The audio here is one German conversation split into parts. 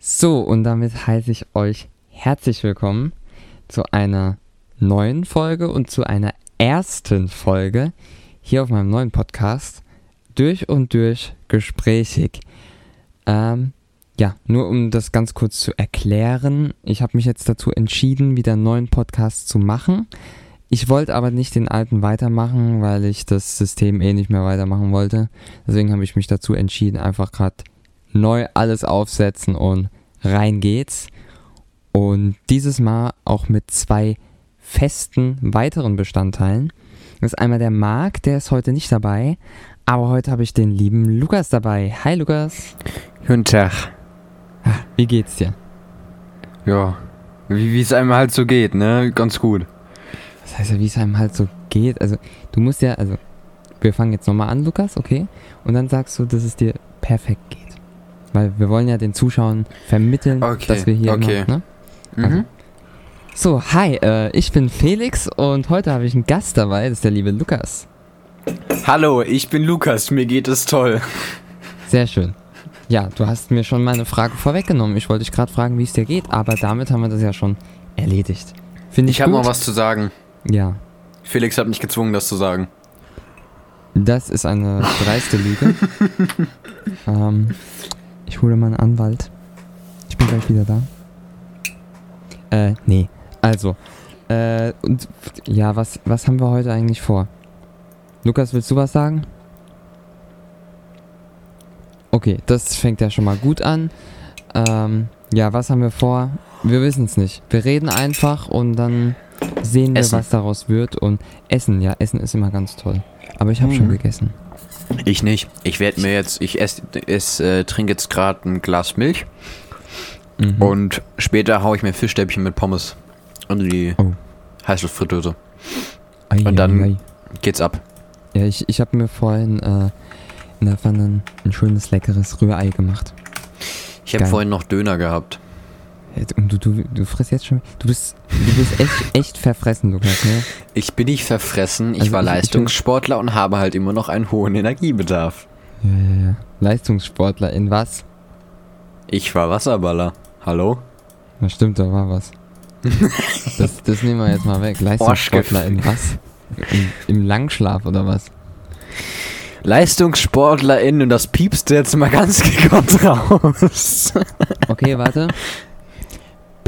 So, und damit heiße ich euch herzlich willkommen zu einer neuen Folge und zu einer ersten Folge hier auf meinem neuen Podcast. Durch und durch gesprächig. Ähm, ja, nur um das ganz kurz zu erklären. Ich habe mich jetzt dazu entschieden, wieder einen neuen Podcast zu machen. Ich wollte aber nicht den alten weitermachen, weil ich das System eh nicht mehr weitermachen wollte. Deswegen habe ich mich dazu entschieden, einfach gerade neu alles aufsetzen und rein geht's. Und dieses Mal auch mit zwei festen weiteren Bestandteilen. Das ist einmal der Marc, der ist heute nicht dabei, aber heute habe ich den lieben Lukas dabei. Hi Lukas. Guten Tag. Ah, Wie geht's dir? Ja, wie wie es einem halt so geht, ne? Ganz gut. Das heißt ja, wie es einem halt so geht. Also, du musst ja, also, wir fangen jetzt nochmal an, Lukas, okay? Und dann sagst du, dass es dir perfekt geht. Weil wir wollen ja den Zuschauern vermitteln, Okay, dass wir hier okay. immer, ne? Mhm. Also. So, hi, äh, ich bin Felix und heute habe ich einen Gast dabei, das ist der liebe Lukas. Hallo, ich bin Lukas, mir geht es toll. Sehr schön. Ja, du hast mir schon meine Frage vorweggenommen. Ich wollte dich gerade fragen, wie es dir geht, aber damit haben wir das ja schon erledigt. Finde ich, Ich habe noch was zu sagen. Ja, Felix hat mich gezwungen, das zu sagen. das ist eine dreiste Lüge. ähm, ich hole meinen Anwalt. Ich bin gleich wieder da. Äh, nee. Also, äh, und ja, was, was haben wir heute eigentlich vor? Lukas, willst du was sagen? Okay, das fängt ja schon mal gut an. Ähm, ja, was haben wir vor? Wir wissen es nicht. Wir reden einfach und dann sehen wir, Essen. was daraus wird. Und Essen, ja, Essen ist immer ganz toll. Aber ich habe schon Mhm. gegessen. Ich nicht. Ich werde mir jetzt, ich esse, ess, äh, trinke jetzt gerade ein Glas Milch Mhm. und später haue ich mir Fischstäbchen mit Pommes und die Oh. Heißluftfritteuse. Ei, und dann- ei. Geht's ab. Ja, ich, ich habe mir vorhin äh, in der Pfanne ein, schönes, leckeres Rührei gemacht. Ich habe vorhin noch Döner gehabt. Und du, du, du frisst jetzt schon. Du bist, du bist echt, echt verfressen, Lukas, ne? Ich bin nicht verfressen, ich Also war ich- ich bin- Leistungssportler und habe halt immer noch einen hohen Energiebedarf. Ja, ja, ja. Leistungssportler in was? Ich war Wasserballer. Hallo? Na stimmt, da war was. Das, das nehmen wir jetzt mal weg. Leistungssportler in was? Im, Im Langschlaf oder was? LeistungssportlerInnen und das piepst jetzt mal ganz gekonnt raus. Okay, warte.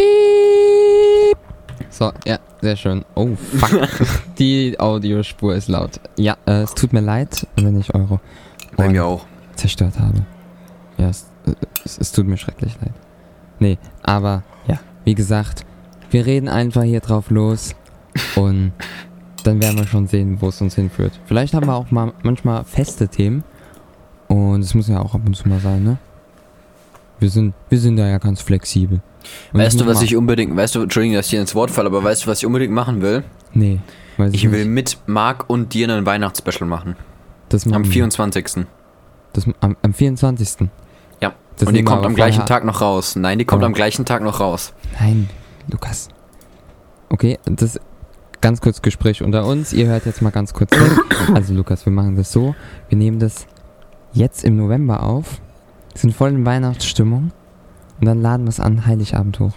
Piep. So, ja, sehr schön. Oh, fuck. Die Audiospur ist laut. Ja, äh, es tut mir leid, wenn ich eure Bei mir auch. zerstört habe. Ja, es, äh, es, es tut mir schrecklich leid. Nee, aber ja, wie gesagt, wir reden einfach hier drauf los und dann werden wir schon sehen, wo es uns hinführt. Vielleicht haben wir auch mal manchmal feste Themen und es muss ja auch ab und zu mal sein, ne? Wir sind, wir sind da ja ganz flexibel. Und Weißt du, was ich unbedingt, weißt du, Entschuldigung, dass ich dir ins Wort falle, aber weißt du, was ich unbedingt machen will? Nee, weiß ich, Ich will mit Marc und dir einen Weihnachtsspecial machen. Das machen Am wir. 24. Das, am, am 24. Ja. Das und die wir kommt am gleichen Tag noch raus. Nein, die kommt Aber- am gleichen Tag noch raus. Nein, Lukas. Okay, das ganz kurz Gespräch unter uns. Ihr hört jetzt mal ganz kurz weg. Also Lukas, wir machen das so. Wir nehmen das jetzt im November auf, sind voll in Weihnachtsstimmung und dann laden wir es an Heiligabend hoch.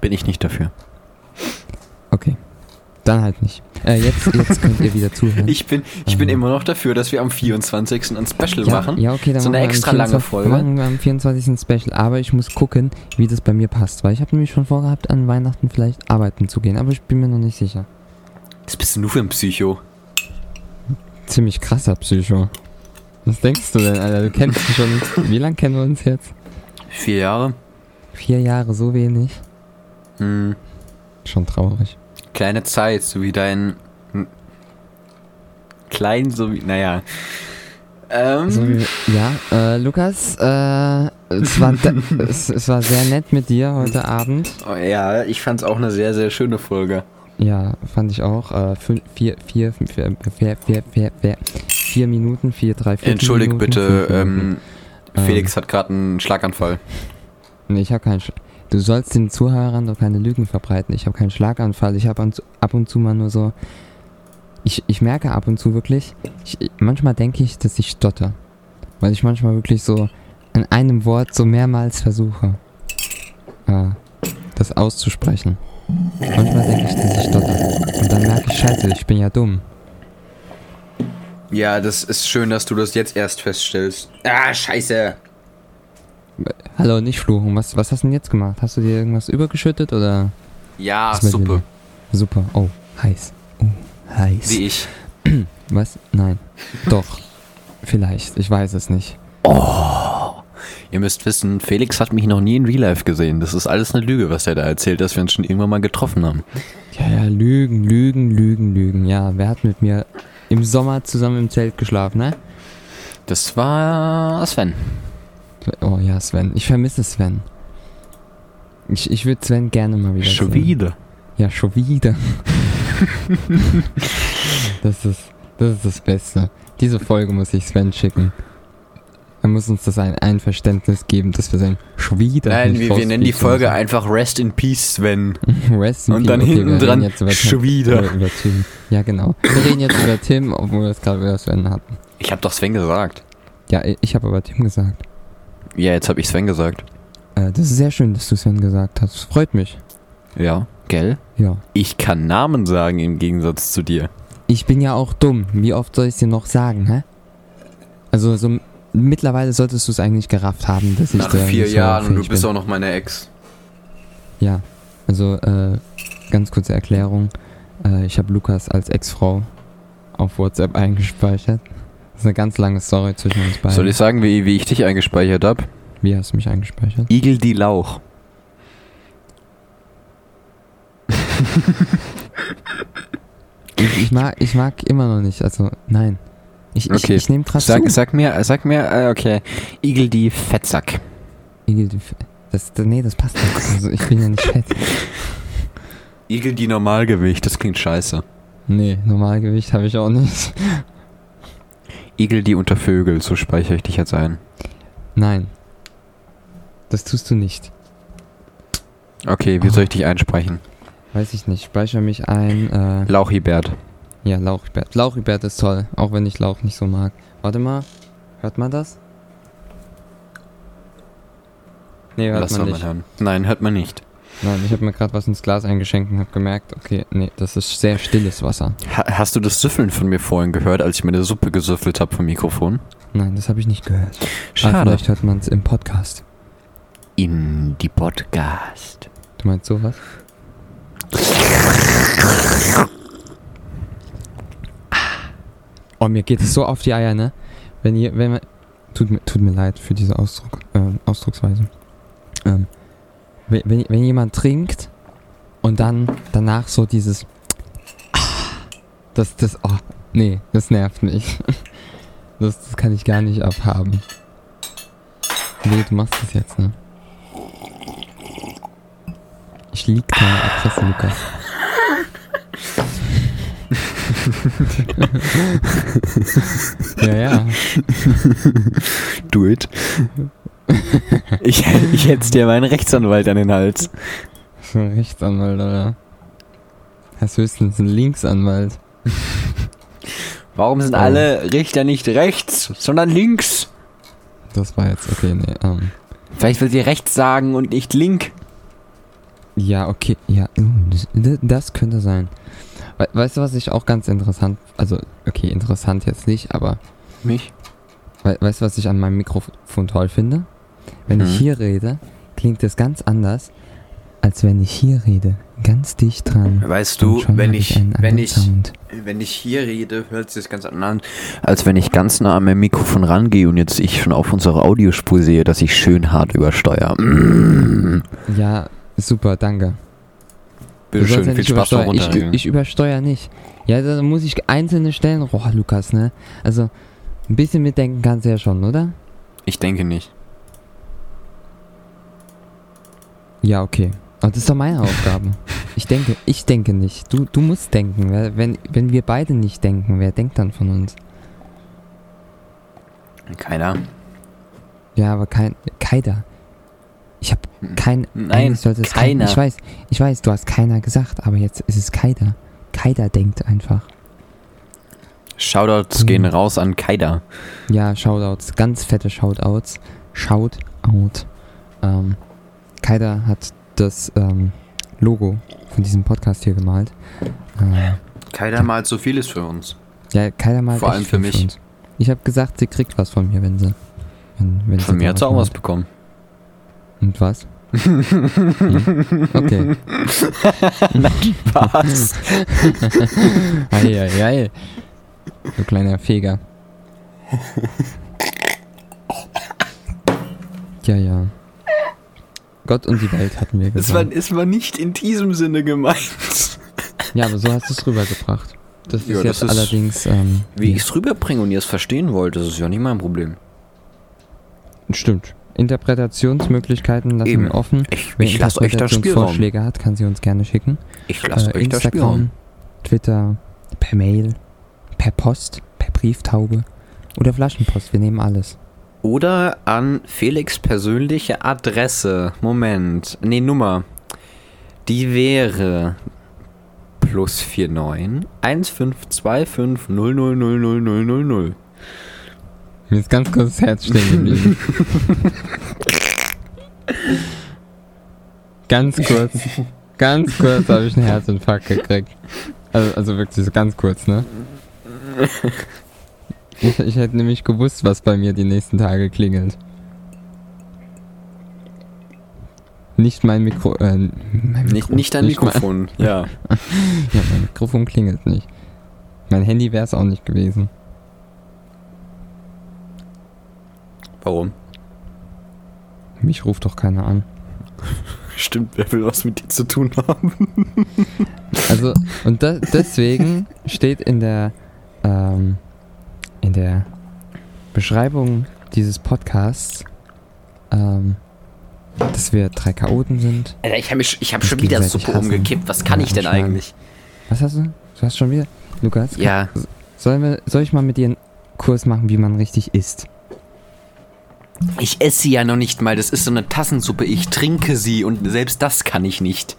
Bin ich nicht dafür. Okay. Dann halt nicht. Äh, jetzt, jetzt könnt ihr wieder zuhören. Ich bin, ich bin Ähm. immer noch dafür, dass wir am 24. ein Special ja, machen. Ja, okay, dann So machen eine extra lange 24 Folge. Machen wir am 24. ein Special, aber ich muss gucken, wie das bei mir passt, weil ich habe nämlich schon vorgehabt, an Weihnachten vielleicht arbeiten zu gehen, aber ich bin mir noch nicht sicher. Was bist denn du für ein Psycho? Ziemlich krasser Psycho. Was denkst du denn, Alter? Du kennst ihn schon. Wie lange kennen wir uns jetzt? Vier Jahre? Vier Jahre, so wenig. Hm. Schon traurig. Kleine Zeit, so wie dein. Klein, so wie. Naja. Ähm. So wie, ja, äh, Lukas, äh, es war, es, es war sehr nett mit dir heute Abend. oh, ja, ich fand's auch eine sehr, sehr schöne Folge. Ja, fand ich auch. Äh, fün- vier, vier, vier, vier, vier, vier, vier, vier, Minuten, vier, drei, vier Entschuldigt Minuten, bitte, fünf Minuten. ähm, Felix hat gerade einen Schlaganfall. Nee, ich habe keinen. Sch du sollst den Zuhörern doch keine Lügen verbreiten. Ich habe keinen Schlaganfall. Ich habe ab und zu mal nur so. Ich, ich merke ab und zu wirklich, ich, manchmal denke ich, dass ich stotter. Weil ich manchmal wirklich so an einem Wort so mehrmals versuche, äh, das auszusprechen. Manchmal denke ich, dass ich stotter. Und dann merke ich, scheiße, ich bin ja dumm. Ja, das ist schön, dass du das jetzt erst feststellst. Ah, scheiße. Hallo, nicht fluchen. Was, was hast du denn jetzt gemacht? Hast du dir irgendwas übergeschüttet oder? Ja, Suppe. Super. Oh, heiß. Oh, heiß. Wie ich. Was? Nein. Doch. Vielleicht. Ich weiß es nicht. Ihr müsst wissen, Felix hat mich noch nie in Real Life gesehen. Das ist alles eine Lüge, was er da erzählt, dass wir uns schon irgendwann mal getroffen haben. Ja, ja, Lügen, Lügen, Lügen, Lügen. Ja, wer hat mit mir im Sommer zusammen im Zelt geschlafen, ne? Das war Sven. Oh ja, Sven. Ich vermisse Sven. Ich, ich würde Sven gerne mal wieder Schon sehen. wieder. Ja, schon wieder. das, ist, das ist das Beste. Diese Folge muss ich Sven schicken. Er muss uns das ein Einverständnis geben, dass wir sagen, schon wieder. Nein, wir, wir nennen die Folge müssen. einfach Rest in Peace, Sven. Rest in Und Peace. dann Okay, hinten dran, jetzt über schon Tim. wieder. Über, über Tim. Ja, genau. Wir reden jetzt über Tim, obwohl wir es gerade über Sven hatten. Ich hab doch Sven gesagt. Ja, ich habe aber Tim gesagt. Ja, jetzt hab ich Sven gesagt. Äh, das ist sehr schön, dass du Sven gesagt hast. Freut mich. Ja, gell? Ja. Ich kann Namen sagen im Gegensatz zu dir. Ich bin ja auch dumm. Wie oft soll ich es dir noch sagen, hä? Also so mittlerweile solltest du es eigentlich gerafft haben, dass ich Nach vier Jahren und du bist bin. auch noch meine Ex. Ja. Also äh, ganz kurze Erklärung. Äh, ich habe Lukas als Ex-Frau auf WhatsApp eingespeichert. Das ist eine ganz lange Story zwischen uns beiden. Soll ich sagen, wie, wie ich dich eingespeichert hab? Wie hast du mich eingespeichert? Igel die Lauch. Ich, ich mag ich mag immer noch nicht. Also nein. Ich, ich, Okay. ich nehme gerade Sag, zu. sag mir, sag mir, äh, okay. Igel die Fettsack. Igel, du F- Das, das, nee, das passt nicht. Also ich bin ja nicht fett. Igel die Normalgewicht, das klingt scheiße. Nee, Normalgewicht habe ich auch nicht. Igel die unter Vögel, so speichere ich dich jetzt ein. Nein. Das tust du nicht. Okay, wie soll ich dich einsprechen? Weiß ich nicht. Speicher mich ein. Äh, Lauchibert. Ja, Lauchibert. Lauchibert ist toll, auch wenn ich Lauch nicht so mag. Warte mal. Hört man das? Nee, hört Lass man mal nicht. hören. Nein, hört man nicht. Nein, ich habe mir gerade was ins Glas eingeschenkt und habe gemerkt, okay, nee, das ist sehr stilles Wasser. Ha hast du das Süffeln von mir vorhin gehört, als ich mir eine Suppe gesüffelt habe vom Mikrofon? Nein, das habe ich nicht gehört. Aber Schade. vielleicht hört man es im Podcast. In die Podcast. Du meinst sowas? Oh, mir geht es so auf die Eier, ne? Wenn ihr, wenn man, tut mir, tut mir leid für diese Ausdruck, ähm, Ausdrucksweise. Ähm, wenn, wenn, wenn jemand trinkt und dann danach so dieses, das, das, oh, nee, das nervt mich. Das, das kann ich gar nicht abhaben. Nee, du machst das jetzt, ne? Ich lieg keine Adresse, Lukas. ja, ja. Do it. ich, ich hätte dir meinen Rechtsanwalt an den Hals. Ein Rechtsanwalt, oder? Er ist höchstens ein Linksanwalt. Warum sind Oh. alle Richter nicht rechts, sondern links? Das war jetzt, okay, nee, ähm. Vielleicht will sie rechts sagen und nicht link. Ja, okay, ja, uh, das, das könnte sein. We weißt du, was ich auch ganz interessant, also, okay, interessant jetzt nicht, aber Mich? we weißt du, was ich an meinem Mikrofon toll finde? Wenn ich Mhm. hier rede, klingt es ganz anders, als wenn ich hier rede. Ganz dicht dran. Weißt du, wenn ich, wenn ich, Sound. wenn ich hier rede, hört sich das ganz anders an, als wenn ich ganz nah an mein Mikrofon rangehe und jetzt ich schon auf unsere Audiospur sehe, dass ich schön hart übersteuere. Ja, super, danke. Bitte schön, ja viel Spaß beim übersteuern. ich, ich übersteuere nicht. Ja, da muss ich einzelne Stellen. Boah, Lukas, ne? Also, ein bisschen mitdenken kannst du ja schon, oder? Ich denke nicht. Ja, okay. Aber das ist doch meine Aufgabe. Ich denke, ich denke nicht. Du, du musst denken. Wenn, wenn wir beide nicht denken, wer denkt dann von uns? Keiner. Ja, aber kein. Keiner. Ich habe kein. Nein, sollte es kein- keiner. Ich weiß, ich weiß, du hast keiner gesagt, aber jetzt ist es keiner. Keiner denkt einfach. Shoutouts gehen raus an Kaida. Ja, Shoutouts, ganz fette Shoutouts. Shoutout. Ähm, Kaida hat das ähm, Logo von diesem Podcast hier gemalt. Äh, Kaida malt so vieles für uns. ja, Kaida malt Vor allem für mich. uns. Ich habe gesagt, sie kriegt was von mir, wenn sie. Wenn, wenn Von sie mir hat sie auch was bekommen. Und was? Hm. Okay. Was? Eieiei. Du kleiner Feger. Ja, ja. Gott und die Welt hatten wir Es war, gesagt. es war nicht in diesem Sinne gemeint. Ja, aber so hast du es rübergebracht. Das ist Ja, jetzt das ist- allerdings. Ähm, Wie ja, ich es rüberbringe und ihr es verstehen wollt, das ist ja nicht mein Problem. Stimmt. Interpretationsmöglichkeiten lassen Eben. wir offen. Ich, Wer ich lasse euch da. Interpretationsvorschläge hat, kann sie uns gerne schicken. Ich lasse Äh, euch da Spielraum. Twitter, per Mail, per Post, per Brieftaube oder Flaschenpost. Wir nehmen alles. Oder an Felix persönliche Adresse. Moment. Nee, Nummer. Die wäre plus 49 1525 000000. Mir ist ganz kurz das Herz stehen geblieben. ganz kurz. Ganz kurz habe ich einen Herzinfarkt gekriegt. Also, also wirklich so ganz kurz, ne? Ich, ich hätte nämlich gewusst, was bei mir die nächsten Tage klingelt. Nicht mein Mikro. Äh, mein Mikro Nicht, nicht dein mein- Mikrofon. ja. ja, mein Mikrofon klingelt nicht. Mein Handy wäre es auch nicht gewesen. Warum? Mich ruft doch keiner an. Stimmt, wer will was mit dir zu tun haben? Also, und da, deswegen steht in der, ähm, in der Beschreibung dieses Podcasts, ähm, dass wir drei Chaoten sind. Alter, ich habe ich hab schon wieder Suppe hassen. umgekippt. Was kann Ja, ich denn eigentlich? Was hast du? Du hast schon wieder? Lukas? Ja, Sollen wir, soll ich mal mit dir einen Kurs machen, wie man richtig isst? Ich esse sie ja noch nicht mal. Das ist so eine Tassensuppe. Ich trinke sie und selbst das kann ich nicht.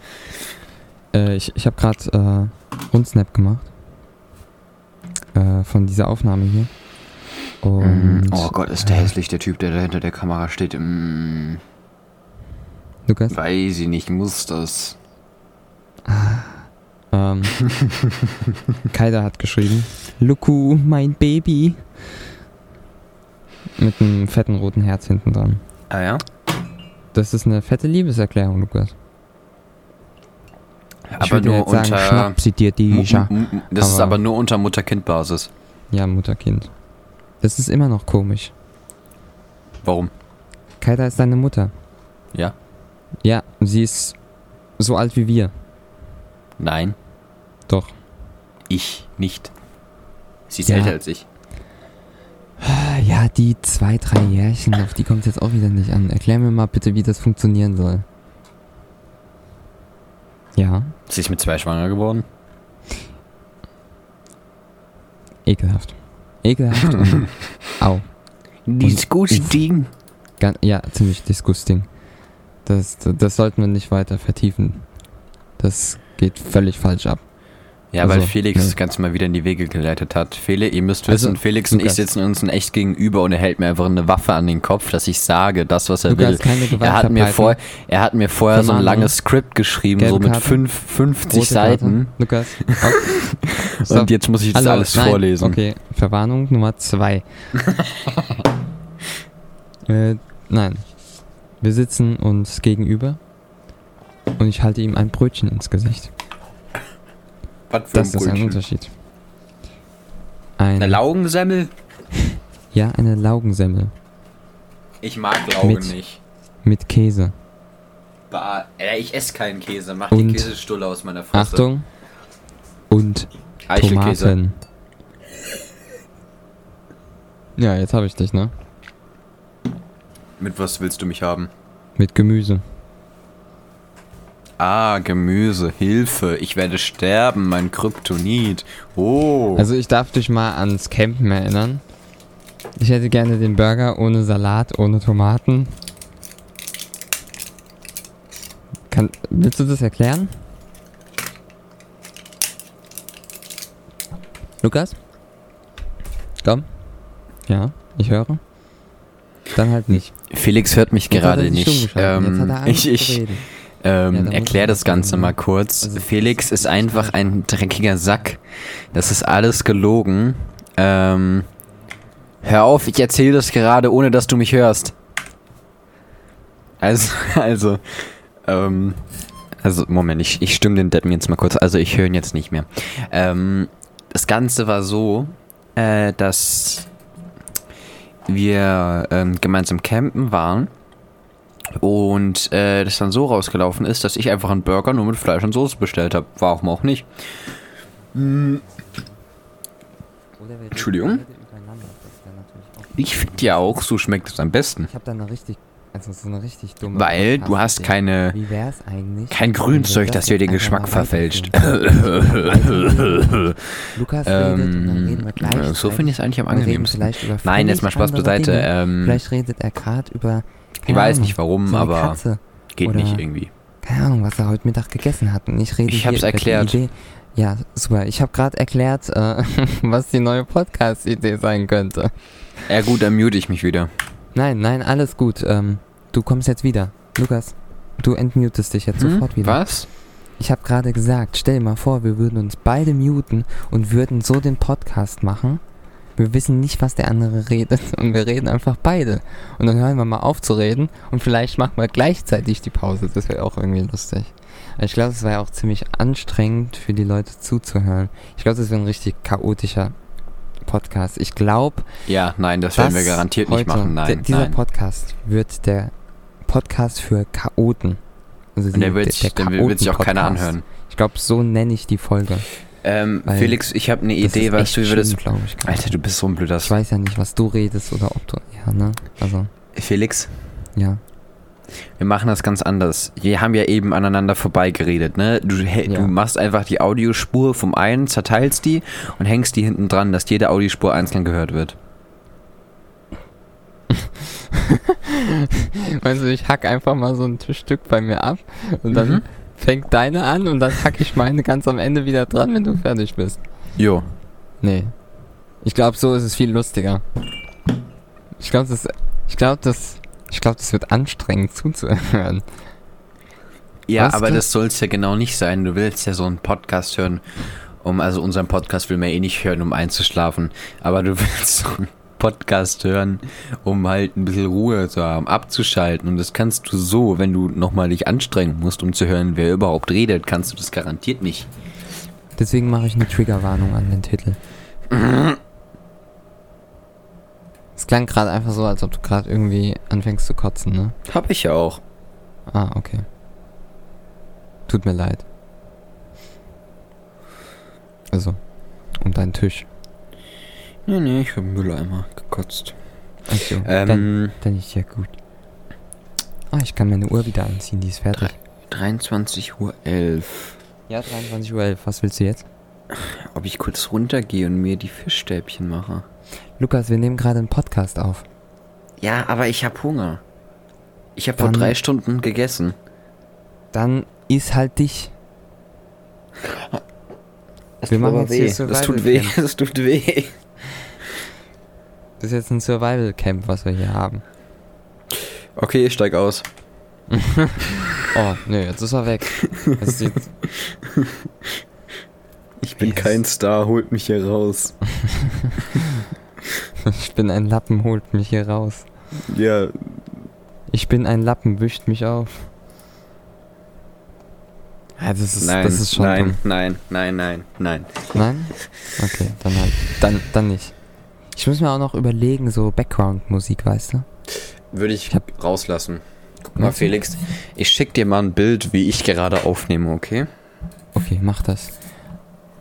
Äh, ich ich habe gerade äh, Rundsnap gemacht. Äh, von dieser Aufnahme hier. Und, oh Gott, ist der hässlich, der Typ, der da hinter der Kamera steht. Mm, Lukas? weiß ich nicht, muss das. Ähm, Kaida hat geschrieben, Luku, mein Baby. Mit einem fetten roten Herz hinten dran. Ah ja? Das ist eine fette Liebeserklärung, Lukas. Ich Aber nur jetzt sagen, unter. schnapp sie dir, mu- mu- Das ist Aber- aber nur unter Mutter-Kind-Basis. Ja, Mutter-Kind. Das ist immer noch komisch. Warum? Kaida ist deine Mutter. Ja? Ja, sie ist so alt wie wir. Nein, Doch. ich nicht. Sie ist Ja. älter als ich. Ja, die zwei, drei Jährchen, auf die kommt jetzt auch wieder nicht an. Erklär mir mal bitte, wie das funktionieren soll. Ja, Sie ist mit zwei schwanger geworden. ekelhaft. Ekelhaft und au. Disgusting. Gan ja, ziemlich disgusting. Das, das sollten wir nicht weiter vertiefen. Das geht völlig falsch ab. Ja, weil Also, Felix nee. das Ganze mal wieder in die Wege geleitet hat. Fele, ihr müsst Also, wissen, Felix und ich sitzen uns in echt gegenüber und er hält mir einfach eine Waffe an den Kopf, dass ich sage, das, was er Lukas, will. Er hat, mir vor, er hat mir vorher so ein langes Skript geschrieben, Gelbe so mit Karte. fünf, 50 Rote Karte. Seiten. Lukas. Stopp. Und jetzt muss ich das Hallo, alles nein. vorlesen. Okay, Verwarnung Nummer zwei. äh, nein. Wir sitzen uns gegenüber und ich halte ihm ein Brötchen ins Gesicht. Was für Das ein ist ein? Unterschied. Ein, Eine Laugensemmel? ja, eine Laugensemmel Ich mag Laugen Mit- nicht. mit Käse. Bah, ey, ich esse keinen Käse. Mach Und- die Käsestulle aus meiner Fresse. Achtung. Und. Tomaten. Ja, jetzt habe ich dich, ne? Mit was willst du mich haben? Mit Gemüse. Ah, Gemüse, Hilfe, ich werde sterben, mein Kryptonit. Oh. Also ich darf dich mal ans Campen erinnern. Ich hätte gerne den Burger ohne Salat, ohne Tomaten. Kann, willst du das erklären? Lukas? Komm. Ja, ich höre. Dann halt nicht. Felix hört mich Jetzt er gerade nicht. geschaltet. Jetzt hat Ähm, er ich ich reden. Ähm, Ja, erklär das Ganze sagen. mal kurz. Also, Felix ist einfach ein dreckiger Sack. Das ist alles gelogen. Ähm, hör auf, ich erzähle das gerade, ohne dass du mich hörst. Also, also, ähm, also, Moment, ich, ich stimme den Deppen jetzt mal kurz. Also, ich höre ihn jetzt nicht mehr. Ähm, das Ganze war so, äh, dass wir ähm, gemeinsam campen waren und äh, das dann so rausgelaufen ist, dass ich einfach einen Burger nur mit Fleisch und Soße bestellt habe. Warum auch nicht? Entschuldigung? Ich finde ja auch, so schmeckt es am besten. Ich habe da eine richtig, also so eine richtig dumme. Weil du hast keine, Wie wär's eigentlich? kein Grünzeug, das dir den Geschmack verfälscht. Lukas ähm, so finde ich es eigentlich am angenehmsten. Nein, jetzt mal Spaß beiseite. Ähm, Vielleicht redet er gerade über. Ich weiß Ahnung, nicht warum, so aber Katze. geht oder- nicht irgendwie. Keine Ahnung, was er heute Mittag gegessen hat. Und ich rede Ich hier hab's erklärt. Idee. Ja, super. Ich habe gerade erklärt, äh, was die neue Podcast-Idee sein könnte. Ja gut, dann mute ich mich wieder. Nein, nein, alles gut. Ähm, du kommst jetzt wieder. Lukas, du entmutest dich jetzt Hm? sofort wieder. Was? Ich habe gerade gesagt, stell dir mal vor, wir würden uns beide muten und würden so den Podcast machen. Wir wissen nicht, was der andere redet und wir reden einfach beide. Und dann hören wir mal auf zu reden und vielleicht machen wir gleichzeitig die Pause. Das wäre auch irgendwie lustig. Aber Ich glaube, es war ja auch ziemlich anstrengend für die Leute zuzuhören. Ich glaube, das wäre ein richtig chaotischer Podcast. Ich glaube, Ja, nein, das werden wir garantiert nicht machen. der- Nein, dieser nein. Podcast wird der Podcast für Chaoten. Also Und der wird, sich- der wird sich auch keiner anhören. Ich glaube, so nenne ich die Folge. Ähm, Felix, ich habe eine Idee, echt du, schlimm, glaub ich. Alter, du bist so ein blöder... Ich weiß ja nicht, was du redest oder ob du. Ja, ne? Also, Felix, ja. wir machen das ganz anders. Wir haben ja eben aneinander vorbeigeredet, ne? Du, hä- Ja. du machst einfach die Audiospur vom einen, zerteilst die und hängst die hinten dran, dass jede Audiospur einzeln gehört wird. Weißt du, ich hack einfach mal so ein Stück bei mir ab und dann Mhm. Fängt deine an und dann hack ich meine ganz am Ende wieder dran, wenn du fertig bist. Jo. Nee. Ich glaube, so ist es viel lustiger. Ich glaube, das, ich glaube, das, ich glaube, das wird anstrengend zuzuhören. Ja, Weißt aber du? das soll es ja genau nicht sein. Du willst ja so einen Podcast hören, um, also unseren Podcast will man eh nicht hören, um einzuschlafen. Aber du willst so einen Podcast hören, um halt ein bisschen Ruhe zu haben, abzuschalten. Und das kannst du so, wenn du nochmal dich anstrengen musst, um zu hören, wer überhaupt redet, kannst du das garantiert nicht. Deswegen mache ich eine Triggerwarnung an den Titel. Es klang gerade einfach so, als ob du gerade irgendwie anfängst zu kotzen, ne? Hab ich ja auch. Ah, okay. Tut mir leid. Also, um deinen Tisch. Nee, nee, ich hab einen Mülleimer gekotzt. Achso, dann, Ähm, dann ist ja gut. Ah, ich kann meine Uhr wieder anziehen, die ist fertig. 23.11 Uhr. 11. Ja, 23.11 Uhr. Was willst du jetzt? Ob ich kurz runtergehe und mir die Fischstäbchen mache? Lukas, wir nehmen gerade einen Podcast auf. Ja, aber ich hab Hunger. Ich habe vor Dann- drei Stunden gegessen. Dann iss halt dich. Das Wir tut machen jetzt hier weh. Das tut weh. Das tut weh. Das ist jetzt ein Survival Camp, was wir hier haben. Okay, ich steig aus. Oh, nö, jetzt ist er weg. Sieht, Ich bin Yes. kein Star, holt mich hier raus. ich bin ein Lappen, holt mich hier raus. Ja, Ich bin ein Lappen, wischt mich auf. Ja, das ist, nein, das ist schon nein, dumm. nein, nein, nein, nein. Nein? Okay, dann halt. Dann, dann nicht. Ich muss mir auch noch überlegen, so Background-Musik, weißt du? Würde ich Ich hab- rauslassen. Guck mal? Felix, ich schick dir mal ein Bild, wie ich gerade aufnehme, okay? Okay, mach das.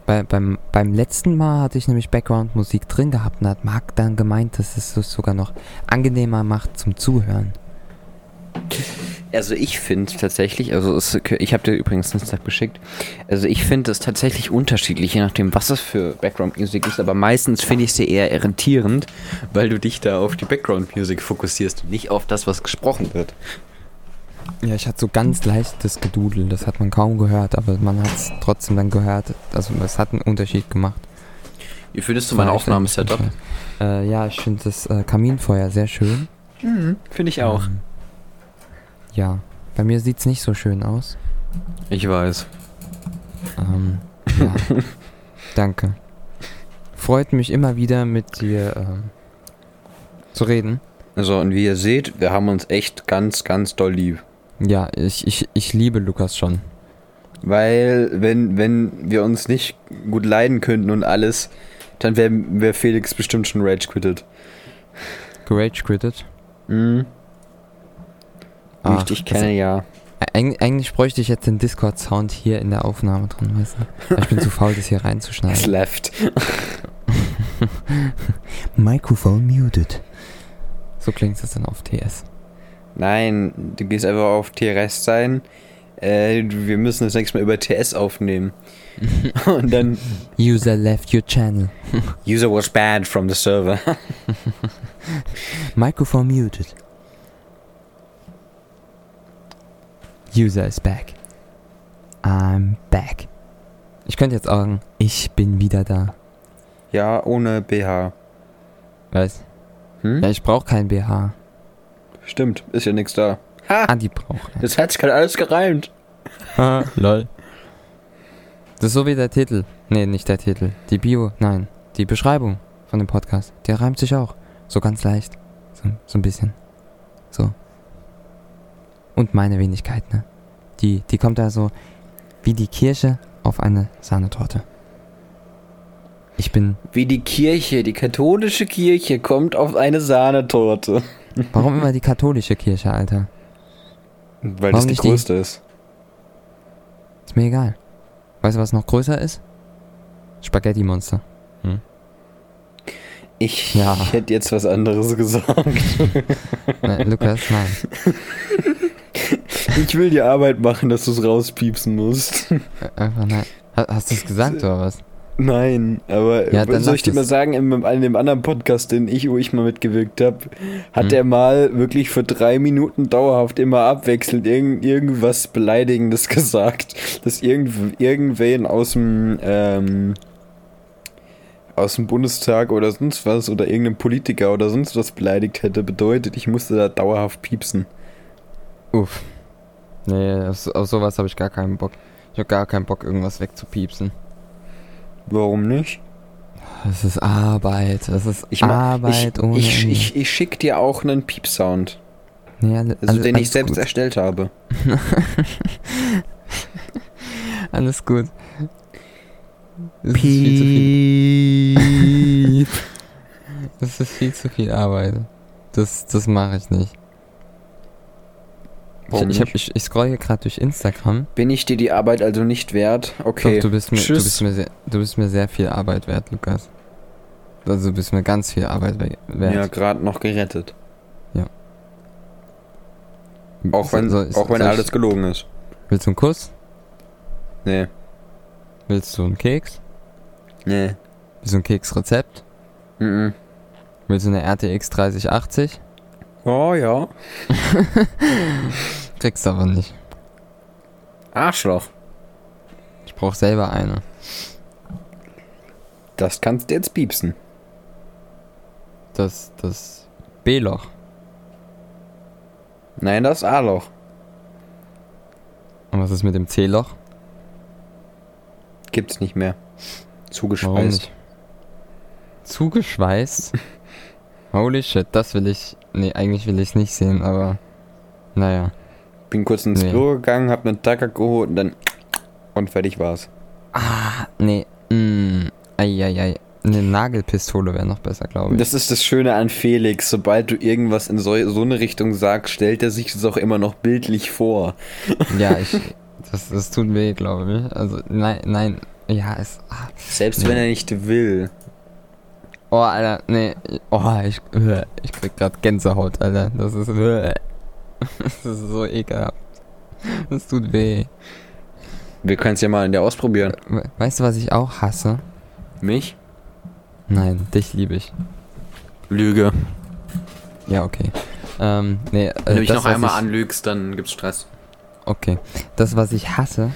Bei, beim, beim letzten Mal hatte ich nämlich Background-Musik drin gehabt und hat Marc dann gemeint, dass es das sogar noch angenehmer macht zum Zuhören. Also ich finde tatsächlich, also es, ich habe dir übrigens einen Tag geschickt, also ich finde es tatsächlich unterschiedlich, je nachdem, was es für Background Music ist, aber meistens finde ich sie eher irritierend, weil du dich da auf die Background Music fokussierst und nicht auf das, was gesprochen wird. Ja, ich hatte so ganz leichtes Gedudel, das hat man kaum gehört, aber man hat es trotzdem dann gehört. Also es hat einen Unterschied gemacht. Wie findest du mein Aufnahmesetup? Äh, ja, ich finde das äh, Kaminfeuer sehr schön. Mhm, finde ich auch. Ähm, ja, bei mir sieht es nicht so schön aus. Ich weiß. Ähm, ja, danke. Freut mich immer wieder mit dir ähm, zu reden. Also, und wie ihr seht, wir haben uns echt ganz, ganz doll lieb. Ja, ich, ich, ich liebe Lukas schon. Weil, wenn, wenn wir uns nicht gut leiden könnten und alles, dann wäre wär Felix bestimmt schon rage quittet. Rage quittet. Mhm. Wie ich dich kenne, ja. Eig eigentlich bräuchte ich jetzt den Discord-Sound hier in der Aufnahme drin, weißt du? Aber Ich bin zu faul, das hier reinzuschneiden. left. Microphone muted. So klingt es dann auf TS. Nein, du gehst einfach auf TRS sein. Äh, wir müssen das nächste Mal über TS aufnehmen. und dann User left your channel. User was banned from the server. Microphone muted. User is back. I'm back. Ich könnte jetzt sagen, ich bin wieder da. ja, ohne BH. Weißt Hm? Ja, ich brauche kein BH. Stimmt, ist ja nichts da. Ha! Andi braucht. Das hat sich gerade alles gereimt. Ah, lol. Das ist so wie der Titel. Nee, nicht der Titel. Die Bio, nein. Die Beschreibung von dem Podcast. Der reimt sich auch. So ganz leicht. So, so ein bisschen. Und meine Wenigkeit, ne? Die, die kommt da so wie die Kirsche auf eine Sahnetorte. Ich bin. Wie die Kirche, die katholische Kirche kommt auf eine Sahnetorte. Warum immer die katholische Kirche, Alter? Weil Warum das die nicht die- größte ist. Ist mir egal. Weißt du, was noch größer ist? Spaghetti-Monster. Ich Ja. hätte jetzt was anderes gesagt. Nein, Lukas, nein. Ich will die Arbeit machen, dass du es rauspiepsen musst. Äh, Einfach nein. Ha- Hast du es gesagt oder was? Nein, aber Ja, dann soll ich dir mal sagen, in, dem anderen Podcast, den ich, wo ich mal mitgewirkt habe, hat Hm. er mal wirklich für drei Minuten dauerhaft immer abwechselnd irgend, irgendwas Beleidigendes gesagt, dass irgend, irgendwen aus dem ähm, aus dem Bundestag oder sonst was oder irgendein Politiker oder sonst was beleidigt hätte, bedeutet, ich musste da dauerhaft piepsen. Uff. Nee, auf, auf sowas habe ich gar keinen Bock. Ich habe gar keinen Bock, irgendwas wegzupiepsen. Warum nicht? Das ist Arbeit. Das ist Ich ma- Arbeit ich, ohne ich, Ende. ich, ich schick dir auch einen Piepsound, alle, also alle- den ich selbst gut. erstellt habe. Alles gut. Das ist viel zu viel. Das ist viel zu viel Arbeit. Das, das mache ich nicht. Warum ich, ich, hab, ich, ich scroll hier gerade durch Instagram. Bin ich dir die Arbeit also nicht wert? Okay. Doch, du bist, mir, du, Tschüss. bist mir sehr, du bist mir sehr viel Arbeit wert, Lukas. Also du bist mir ganz viel Arbeit we- wert. Ja, gerade noch gerettet. So- Auch wenn, soll- auch wenn soll ich- alles gelogen ist. Willst du einen Kuss? Nee, Willst du einen Keks? nee. Willst du ein Keksrezept? Mhm. Willst du eine RTX 3080? Oh ja. Kriegst du aber nicht. Arschloch. Ich brauch selber eine. Das kannst du jetzt piepsen. Das, das B-Loch. Nein, das A-Loch. Und was ist mit dem C-Loch? Gibt's nicht mehr. Warum Zugeschweißt. nicht? Zugeschweißt? Holy shit, das will ich. Nee, eigentlich will ich nicht sehen, aber. Naja. Bin kurz ins Nee. Büro gegangen, hab einen Tacker geholt und dann. Und fertig war's. Ah, nee. Mm, Eieiei. Eine Nagelpistole wäre noch besser, glaube ich. Das ist das Schöne an Felix. Sobald du irgendwas in so, so eine Richtung sagst, stellt er sich das auch immer noch bildlich vor. ja, ich. Das, das tut weh, glaube ich. Also, nein, nein. Ja, es. Ah. Selbst Nee. wenn er nicht will. Oh, Alter, nee. Oh, ich, äh, ich krieg grad Gänsehaut, Alter. Das ist, äh, das ist so ekelhaft. Das tut weh. Wir können es ja mal in der ausprobieren. We- Weißt du, was ich auch hasse? Mich? Nein, dich liebe ich. Lüge. Ja, okay. Ähm, nee, äh, Wenn du mich das, noch einmal ich, anlügst, dann gibt's Stress. Okay. Das, was ich hasse,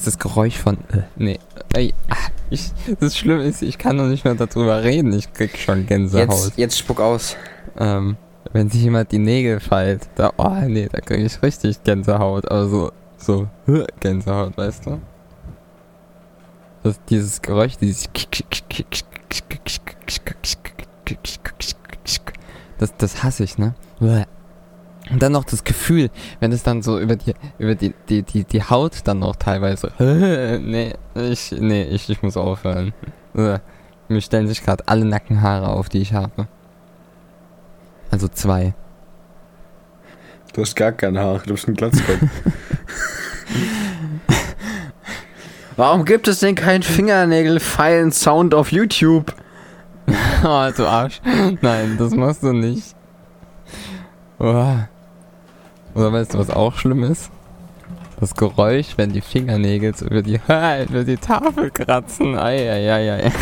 ist das Geräusch von, äh, nee, ey, ah, Ich, das Schlimme ist, ich kann noch nicht mehr darüber reden. Ich krieg schon Gänsehaut. Jetzt, jetzt spuck aus. Ähm, wenn sich jemand die Nägel feilt, da, oh nee, da kriege ich richtig Gänsehaut. Aber so, so Gänsehaut, weißt du? Das, dieses Geräusch, dieses das, das hasse ich, ne? Und dann noch das Gefühl, wenn es dann so über die, über die, die, die, die Haut dann noch teilweise. nee, ich, nee, ich, ich muss aufhören. Mir stellen sich gerade alle Nackenhaare auf, die ich habe. Also zwei. Du hast gar keine Haare, du bist ein Glatzkopf. Warum gibt es denn keinen Fingernägel-Feilen-Sound auf YouTube? oh, du Arsch. Nein, das machst du nicht. Oh. Oder weißt du, was auch schlimm ist? Das Geräusch, wenn die Fingernägel über die, über die Tafel kratzen. Eieieiei.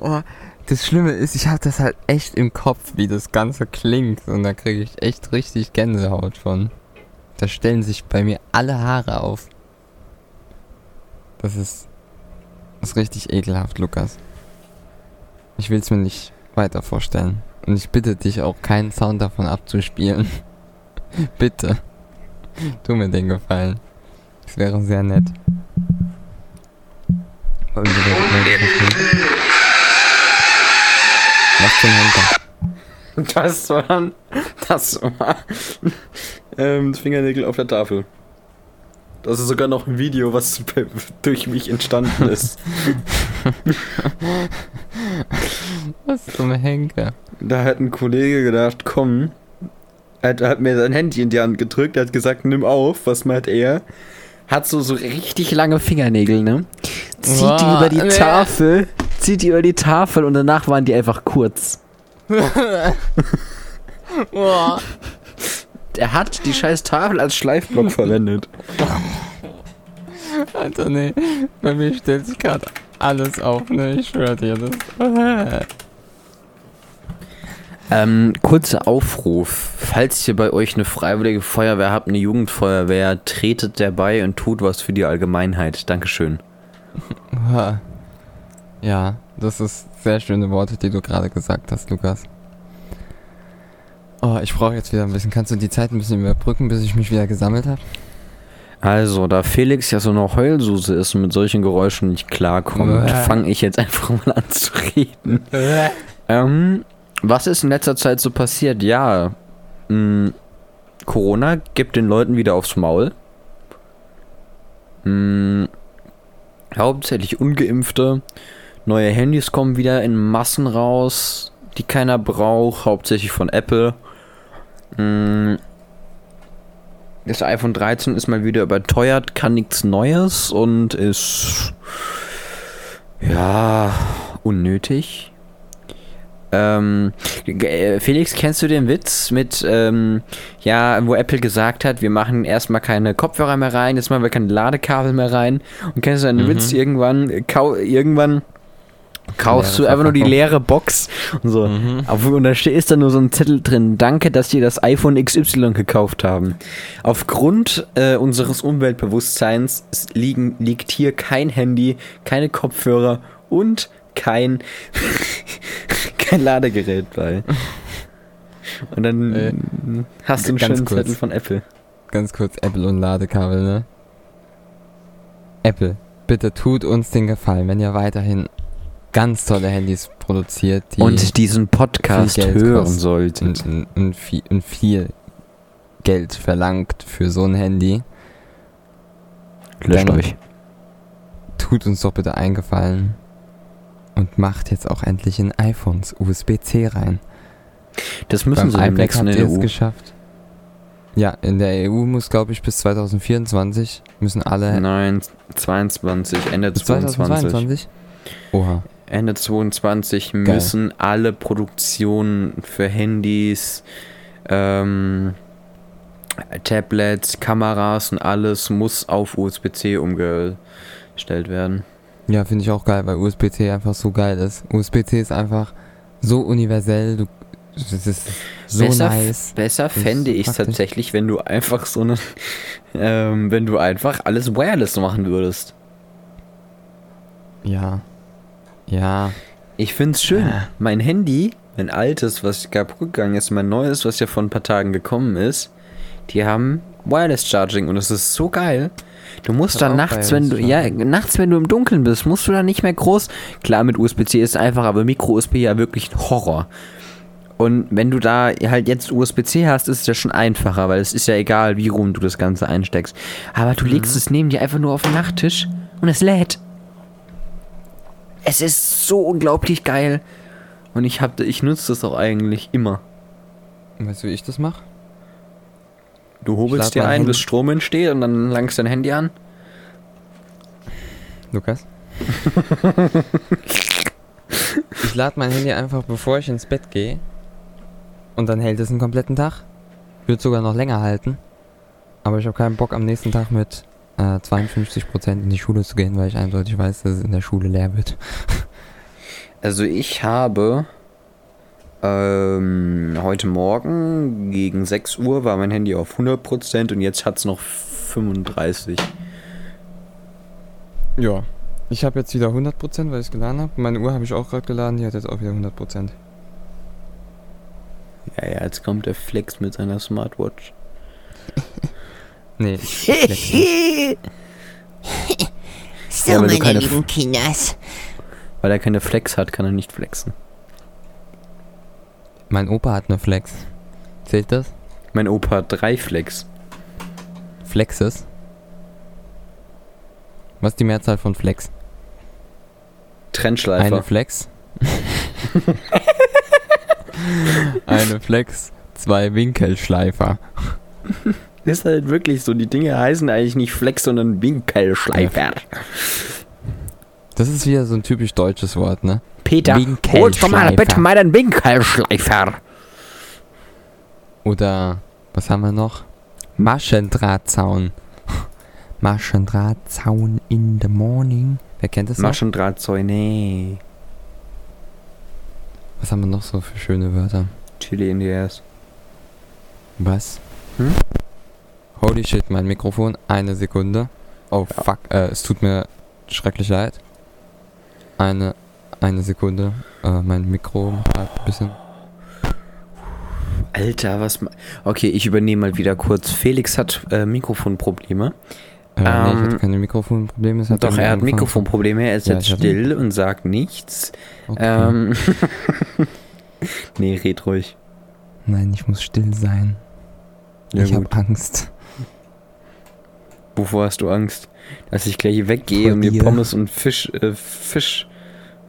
Oh, das Schlimme ist, ich habe das halt echt im Kopf, wie das Ganze klingt. Und da kriege ich echt richtig Gänsehaut von. Da stellen sich bei mir alle Haare auf. Das ist, das ist richtig ekelhaft, Lukas. Ich will es mir nicht weiter vorstellen. Und ich bitte dich auch, keinen Sound davon abzuspielen. Bitte. Tu mir den Gefallen. Das wäre sehr nett. Was zum Henker? Das war, das war ähm, Fingernägel auf der Tafel. Das ist sogar noch ein Video, was durch mich entstanden ist. was zum Henker? Da hat ein Kollege gedacht, komm, hat, hat, mir sein Handy in die Hand gedrückt, er hat gesagt, nimm auf, was meint er? Hat so, so richtig lange Fingernägel, ne? Zieht Boah, die über die nee. Tafel, zieht die über die Tafel und danach waren die einfach kurz. Boah. Er hat die scheiß Tafel als Schleifblock verwendet. Alter, nee. Bei mir stellt sich gerade alles auf, ne? Ich schwör dir das. Ähm, kurzer Aufruf. Falls ihr bei euch eine freiwillige Feuerwehr habt, eine Jugendfeuerwehr, tretet dabei und tut was für die Allgemeinheit. Dankeschön. Ja, das ist sehr schöne Worte, die du gerade gesagt hast, Lukas. Oh, ich brauche jetzt wieder ein bisschen. Kannst du die Zeit ein bisschen überbrücken, bis ich mich wieder gesammelt habe? Also, da Felix ja so eine Heulsuse ist und mit solchen Geräuschen nicht klarkommt, fange ich jetzt einfach mal an zu reden. ähm, was ist in letzter Zeit so passiert? Ja, mh, hm, Corona gibt den Leuten wieder aufs Maul. Mh, hm, hauptsächlich Ungeimpfte. Neue Handys kommen wieder in Massen raus, die keiner braucht, hauptsächlich von Apple. Mh, hm, das iPhone 13 ist mal wieder überteuert, kann nichts Neues und ist ja unnötig. Ähm, äh, Felix, kennst du den Witz mit, ähm, ja, wo Apple gesagt hat, wir machen erstmal keine Kopfhörer mehr rein, jetzt machen wir keine Ladekabel mehr rein. Und kennst du einen mhm. Witz irgendwann, kau irgendwann kaufst du einfach nur die leere Box und so. Mhm. Und da ist dann nur so ein Zettel drin. Danke, dass Sie das iPhone XY gekauft haben. Aufgrund äh, unseres Umweltbewusstseins liegen, liegt hier kein Handy, keine Kopfhörer und kein kein Ladegerät bei. Und dann äh, hast du einen schönen kurz, Zettel von Apple. Ganz kurz, Apple und Ladekabel, ne? Apple, bitte tut uns den Gefallen, wenn ihr weiterhin ganz tolle Handys produziert, die und diesen Podcast hören solltet und, und, und, viel, und viel Geld verlangt für so ein Handy. Löscht euch. Tut uns doch bitte eingefallen und macht jetzt auch endlich in iPhones USB-C rein. Das müssen Beim sie demnächst in der EU. geschafft. Ja, in der EU muss, glaube ich, bis 2024 müssen alle. Nein, 22, Ende 2022. 2022? Oha. Ende 22 Geil. müssen alle Produktionen für Handys, ähm, Tablets, Kameras und alles muss auf USB-C umgestellt werden. Ja, finde ich auch geil, weil USB-C einfach so geil ist. USB-C ist einfach so universell, du, das ist so besser, nice. Besser fände ich es tatsächlich, wenn du einfach so eine, ähm, wenn du einfach alles wireless machen würdest. Ja. Ja. Ich find's schön. Ah. Mein Handy, mein altes, was kaputt gegangen ist, mein neues, was ja vor ein paar Tagen gekommen ist, die haben Wireless Charging und es ist so geil. Du musst dann nachts, wenn du, ja, nachts, wenn du im Dunkeln bist, musst du da nicht mehr groß. Klar, mit USB-C ist es einfach, aber Micro-USB ja wirklich ein Horror. Und wenn du da halt jetzt USB-C hast, ist es ja schon einfacher, weil es ist ja egal, wie rum du das Ganze einsteckst. Aber du legst es neben dir einfach nur auf den Nachttisch und es lädt. Es ist so unglaublich geil. Und ich hab, ich nutze das auch eigentlich immer. Weißt du, wie ich das mache? Du hobelst dir ein, Handy- bis Strom entsteht und dann langst dein Handy an. Lukas? ich lade mein Handy einfach, bevor ich ins Bett gehe. Und dann hält es einen kompletten Tag. Wird sogar noch länger halten. Aber ich habe keinen Bock, am nächsten Tag mit äh, 52% in die Schule zu gehen, weil ich eindeutig weiß, dass es in der Schule leer wird. Also ich habe ähm, heute Morgen gegen 6 Uhr war mein Handy auf 100% und jetzt hat es noch 35. Ja. Ich habe jetzt wieder 100%, weil ich es geladen habe. Meine Uhr habe ich auch gerade geladen, die hat jetzt auch wieder 100%. Ja, ja, jetzt kommt der Flex mit seiner Smartwatch. Nee. So, Ja, meine lieben Kinders. Weil er keine Flex hat, kann er nicht flexen. Mein Opa hat eine Flex. Zählt das? Mein Opa hat drei Flex. Flexes? Was ist die Mehrzahl von Flex? Trennschleifer. Eine Flex. Eine Flex, zwei Winkelschleifer. ist halt wirklich so. Die Dinge heißen eigentlich nicht Flex, sondern Winkelschleifer. Das ist wieder so ein typisch deutsches Wort, ne? Peter, holst du mal bitte mal den Winkelschleifer. Oder, was haben wir noch? Maschendrahtzaun. Maschendrahtzaun in the morning. Wer kennt das noch? Maschendrahtzäune. Was haben wir noch so für schöne Wörter? Chili in the ass. Was? Hm? Holy shit, mein Mikrofon. Eine Sekunde. Oh fuck, äh, es tut mir schrecklich leid. Eine, eine Sekunde. Äh, mein Mikro hat ein bisschen. Alter, was. Okay, ich übernehme mal wieder kurz. Felix hat äh, Mikrofonprobleme. Äh, nee, ich Ähm, hatte keine Mikrofonprobleme. Hat Doch, er hat angefangen- Mikrofonprobleme. Er ist Ja, jetzt still und sagt nichts. Okay. Ähm. nee, red ruhig. Nein, ich muss still sein. Ja, ich habe Angst. Wovor hast du Angst? Dass ich gleich weggehe und mir. Pommes und Fisch, äh, Fisch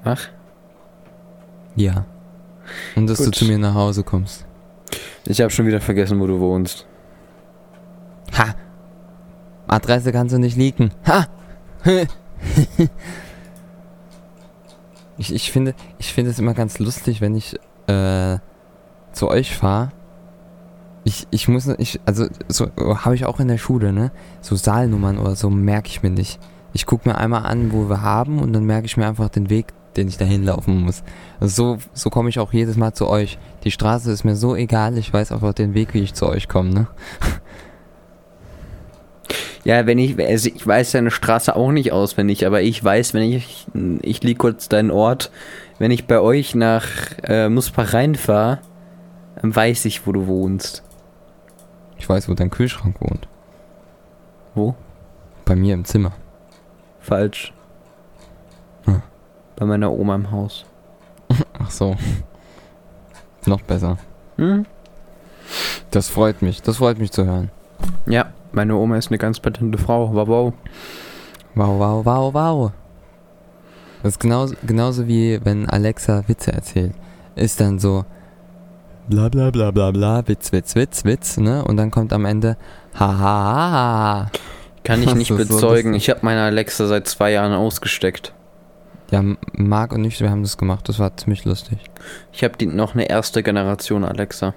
mach? Ja. Und dass Gut. du zu mir nach Hause kommst. Ich habe schon wieder vergessen, wo du wohnst. Ha! Adresse kannst du nicht leaken. Ha! ich, ich finde, ich finde es immer ganz lustig, wenn ich äh, zu euch fahre. Ich, ich muss, ich, also so habe ich auch in der Schule, ne? So Saalnummern oder so merke ich mir nicht. Ich gucke mir einmal an, wo wir haben und dann merke ich mir einfach den Weg, den ich dahin laufen muss. Also so, so komme ich auch jedes Mal zu euch. Die Straße ist mir so egal, ich weiß einfach den Weg, wie ich zu euch komme, ne? Ja, wenn ich, also ich weiß deine Straße auch nicht auswendig, aber ich weiß, wenn ich, ich lieg kurz deinen Ort, wenn ich bei euch nach äh, reinfahre, dann weiß ich, wo du wohnst. Ich weiß, wo dein Kühlschrank wohnt. Wo? Bei mir im Zimmer. Falsch. Hm. Bei meiner Oma im Haus. Ach so. Noch besser. Hm? Das freut mich. Das freut mich zu hören. Ja, meine Oma ist eine ganz patente Frau. Wow, wow. Wow, wow, wow, wow. Das ist genauso, genauso wie wenn Alexa Witze erzählt. Ist dann so bla bla bla bla bla, Witz, Witz, Witz, Witz, ne? Und dann kommt am Ende ha ha ha ha. Kann ich nicht so bezeugen. lustig. ich habe meine Alexa seit zwei Jahren ausgesteckt. Ja, Marc und ich, wir haben das gemacht. Das war ziemlich lustig. Ich habe noch eine erste Generation Alexa.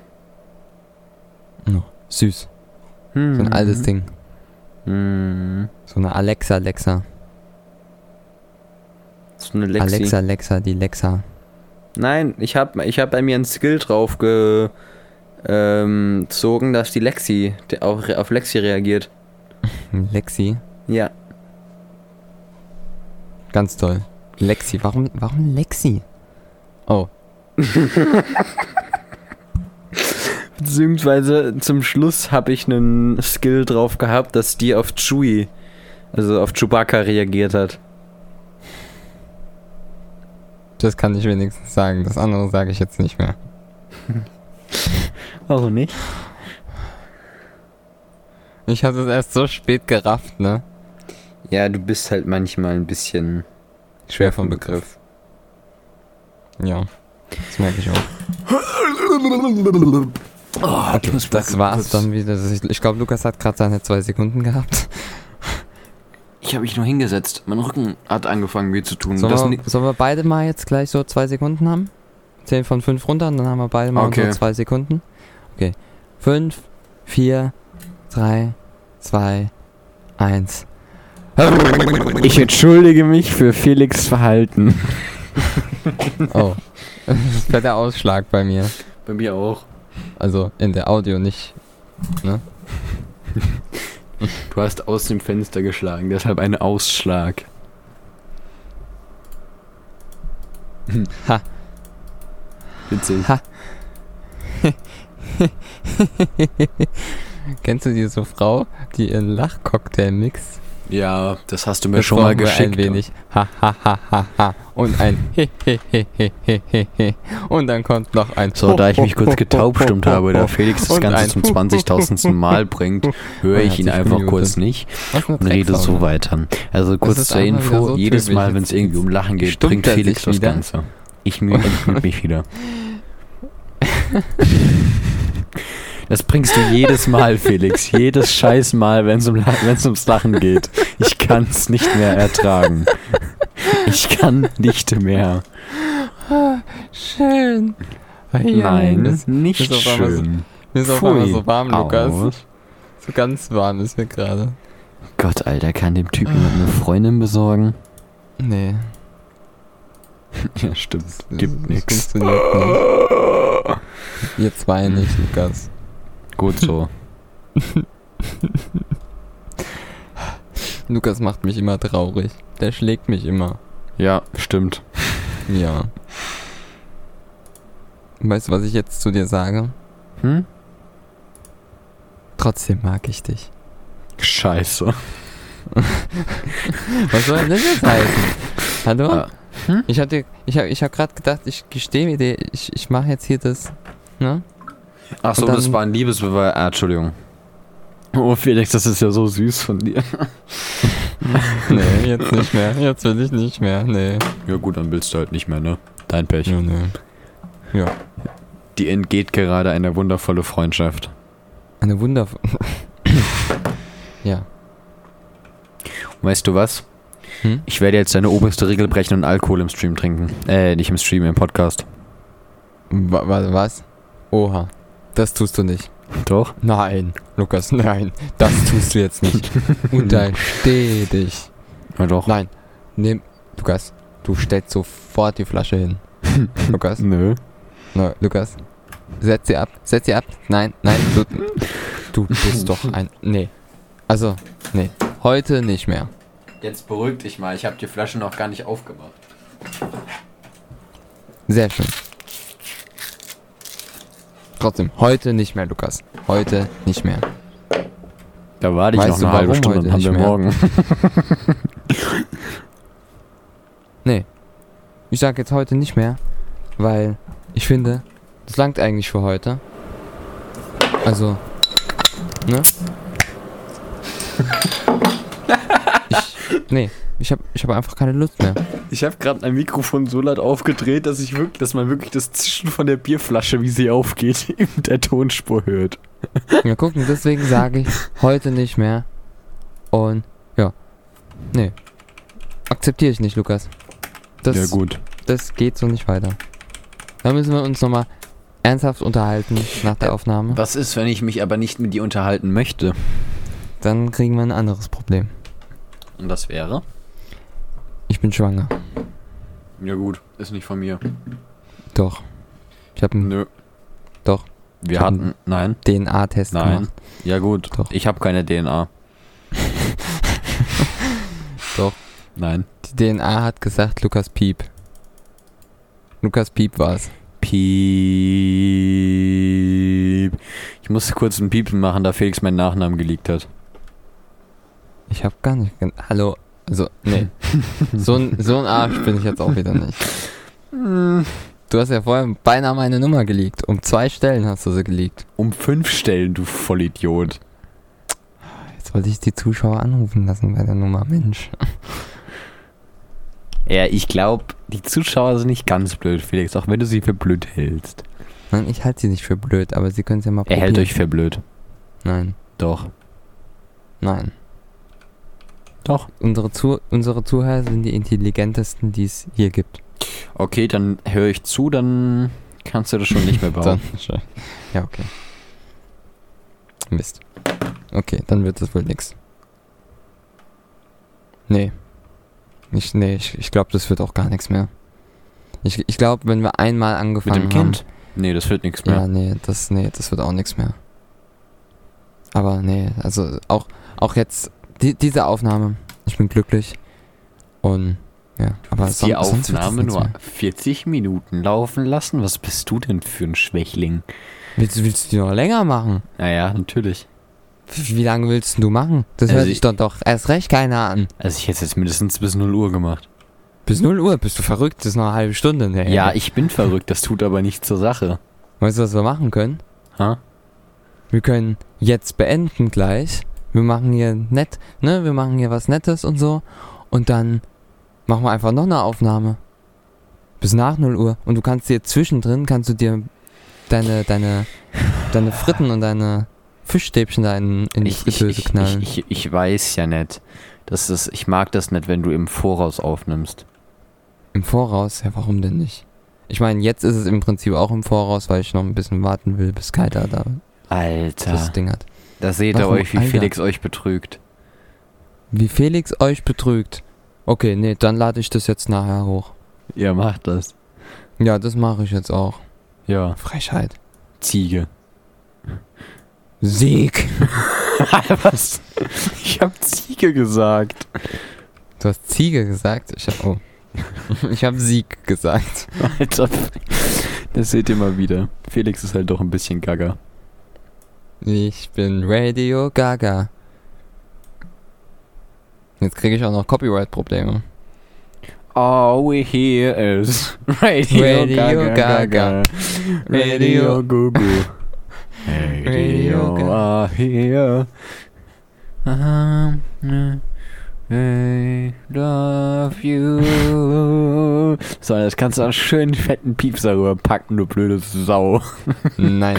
No. Süß. Hm. So ein altes Ding. Hm. So eine Alexa, Alexa. So eine Lexi. Alexa, Alexa, die Lexa. Nein, ich habe ich hab bei mir ein Skill drauf ge, ähm, gezogen, dass die Lexi auf, auf Lexi reagiert. Lexi. Ja. Ganz toll. Lexi. Warum, warum Lexi? Oh. Beziehungsweise zum Schluss habe ich einen Skill drauf gehabt, dass die auf Chewie, also auf Chewbacca reagiert hat. Das kann ich wenigstens sagen. Das andere sage ich jetzt nicht mehr. Warum nicht? Ich hatte es erst so spät gerafft, ne? Ja, du bist halt manchmal ein bisschen Schwer vom Begriff. Ja. Das merke ich auch. Oh, Okay, das war's dann wieder. Ich glaube, Lukas hat gerade seine zwei Sekunden gehabt. Ich habe mich nur hingesetzt. Mein Rücken hat angefangen weh zu tun. Sollen Das wir, sollen wir beide mal jetzt gleich so zwei Sekunden haben? Zehn von fünf runter und dann haben wir beide mal Okay. unsere zwei Sekunden. Okay. Fünf, vier, drei, zwei, eins. ich entschuldige mich für Felix Verhalten. Oh. Das wäre der Ausschlag bei mir. Bei mir auch. Also in der Audio nicht. Ne? Du hast aus dem Fenster geschlagen, deshalb ein Ausschlag. Ha. Witzig. Ha. Kennst du diese Frau, die ihren Lachcocktail mixt? Ja, das hast du mir Das schon mal geschickt. Ein wenig ha ha ha ha ha und ein he he he he he he he und dann kommt noch ein So, da ich mich kurz getaubstummt habe, da Felix das Ganze zum 20.000. Mal bringt, höre ich ihn einfach gemutet. kurz nicht und rede so weiter. Also kurz zur Info, so jedes. Mal, wenn es irgendwie um Lachen geht, bringt Felix das wieder? Ganze. Ich mühe mich wieder. Das bringst du jedes Mal, Felix. Jedes scheiß Mal, wenn es um, wenn's ums Lachen geht. Ich kann es nicht mehr ertragen. Ich kann nicht mehr. Schön. Ei, ei, Nein, das- nicht ist auf einmal so- schön. Mir ist auf einmal so warm, Lukas. Aus. So ganz warm ist mir gerade. Gott, Alter, kann dem Typ jemand eine Freundin besorgen? Nee. Ja, stimmt. das- Gibt das nix. Funktioniert nicht. Ihr zwei nicht, Lukas. Gut so. Lukas macht mich immer traurig. Der schlägt mich immer. Ja, stimmt. Ja. Weißt du, was ich jetzt zu dir sage? Hm? Trotzdem mag ich dich. Scheiße. Was soll denn das jetzt heißen? Hallo? Ah, hm? Ich hatte, ich hab, ich hab gerade gedacht, ich gestehe mir dir, ich, ich mache jetzt hier das, ne? Achso, Und dann- das war ein Liebesbeweis. Ah, Entschuldigung. Oh, Felix, das ist ja so süß von dir. Nee, jetzt nicht mehr. Jetzt will ich nicht mehr. Nee. Ja, gut, dann willst du halt nicht mehr, ne? Dein Pech. Ja, nee. Ja. Die entgeht gerade eine wundervolle Freundschaft. Eine wundervolle. ja. Weißt du was? Hm? Ich werde jetzt deine oberste Regel brechen und Alkohol im Stream trinken. Äh, nicht im Stream, im Podcast. Wa was? Oha. Das tust du nicht. Doch? Nein, Lukas, nein. Das tust du jetzt nicht. Untersteh dich. Ja, doch. Nein. Nimm. Lukas, du stellst sofort die Flasche hin. Lukas. Nö. No, Lukas. Setz sie ab. Setz sie ab. Nein, nein. Du, du bist doch ein. Nee. Also, nee. Heute nicht mehr. Jetzt beruhig dich mal, ich habe die Flasche noch gar nicht aufgemacht. Sehr schön. Trotzdem, heute nicht mehr, Lukas. Heute nicht mehr. Da warte ich Weißt noch eine halbe Stunde heute und haben wir mehr? morgen. Nee. Ich sag jetzt heute nicht mehr, weil ich finde, das langt eigentlich für heute. Also, ne? Ich, nee, ich hab, ich hab einfach keine Lust mehr. Ich habe gerade ein Mikrofon so laut aufgedreht, dass ich wirklich, dass man wirklich das Zischen von der Bierflasche, wie sie aufgeht, in der Tonspur hört. Ja, gucken, deswegen sage ich heute nicht mehr. Und ja. Nee. Akzeptiere ich nicht, Lukas. Das, ja gut. das geht so nicht weiter. Da müssen wir uns nochmal ernsthaft unterhalten nach der Aufnahme. Was ist, wenn ich mich aber nicht mit dir unterhalten möchte? Dann kriegen wir ein anderes Problem. Und das wäre? Ich bin schwanger. Ja gut, ist nicht von mir. Doch. Ich habe einen Nö. Doch. Wir hatten. Nein. DNA-Test Nein. gemacht. Ja gut. Doch. Ich habe keine DNA. Doch. Nein. Die DNA hat gesagt Lukas Piep. Lukas Piep war's. Piep. Ich musste kurz einen Piepen machen, da Felix meinen Nachnamen geleakt hat. Ich hab gar nicht. Hallo. Also, nee. so, ein, so ein Arsch bin ich jetzt auch wieder nicht. Du hast ja vorher beinahe meine Nummer geleakt. Um zwei Stellen hast du sie geleakt. Um fünf Stellen, du Vollidiot. Jetzt wollte ich die Zuschauer anrufen lassen bei der Nummer. Mensch. Ja, ich glaube, die Zuschauer sind nicht ganz blöd, Felix, auch wenn du sie für blöd hältst. Nein, ich halte sie nicht für blöd, aber sie können es ja mal Er hält probieren. euch für blöd. Nein, Doch. nein. Doch. Unsere, Zu unsere Zuhörer sind die intelligentesten, die es hier gibt. Okay, dann höre ich zu, dann kannst du das schon nicht mehr bauen. Dann, ja, okay. Mist. Okay, dann wird das wohl nix. Nee. Ich, nee, ich, ich glaube, das wird auch gar nichts mehr. Ich, ich glaube, wenn wir einmal Mit angefangen dem Kind? Nee, das wird nichts haben. mehr. Ja, nee, das, nee, das wird auch nichts mehr. Aber nee, also auch, auch jetzt, die, diese Aufnahme, ich bin glücklich. Und ja, aber die sonst das Aufnahme nur mehr. 40 Minuten laufen lassen? Was bist du denn für ein Schwächling? Willst, willst du die noch länger machen? Naja, natürlich. Wie wie lange willst du machen? Das Also hört ich- sich doch, doch erst recht keiner an. Also ich hätte es jetzt mindestens bis 0 Uhr gemacht. Bis 0 Uhr bist du verrückt, das ist noch eine halbe Stunde. Nee. Ja, ich bin verrückt, das tut aber nichts zur Sache. Weißt du, was wir machen können? Ha? Wir können jetzt beenden gleich. Wir machen hier nett, ne? Wir machen hier was Nettes und so. Und dann machen wir einfach noch eine Aufnahme. Bis nach 0 Uhr. Und du kannst dir zwischendrin, kannst du dir deine, deine, deine Fritten und deine Fischstäbchen da in, in die Ich, Fritteuse knallen. ich, ich, ich weiß ja nicht. Das ist, ich mag das nicht, wenn du im Voraus aufnimmst. Im Voraus? Ja, warum denn nicht? Ich meine, jetzt ist es im Prinzip auch im Voraus, weil ich noch ein bisschen warten will, bis Kaita da Alter, das Ding hat. Da seht ihr Warum, euch, wie Alter? Felix euch betrügt. Wie Felix euch betrügt. Okay, nee, dann lade ich das jetzt nachher hoch. Ihr macht das. Ja, das mache ich jetzt auch. Ja, Frechheit. Ziege. Sieg. Was? Ich hab Ziege gesagt. Du hast Ziege gesagt? Ich hab, oh. ich habe Sieg gesagt. Alter, das seht ihr mal wieder. Felix ist halt doch ein bisschen gaga. Ich bin Radio Gaga. Jetzt kriege ich auch noch Copyright-Probleme. All we hear is Radio, Radio Gaga. Radio Gugu. Radio Radio Gaga. are here. Um, I love you. So, das kannst du auch schön fetten Piepser rüberpacken, du blöde Sau. Nein.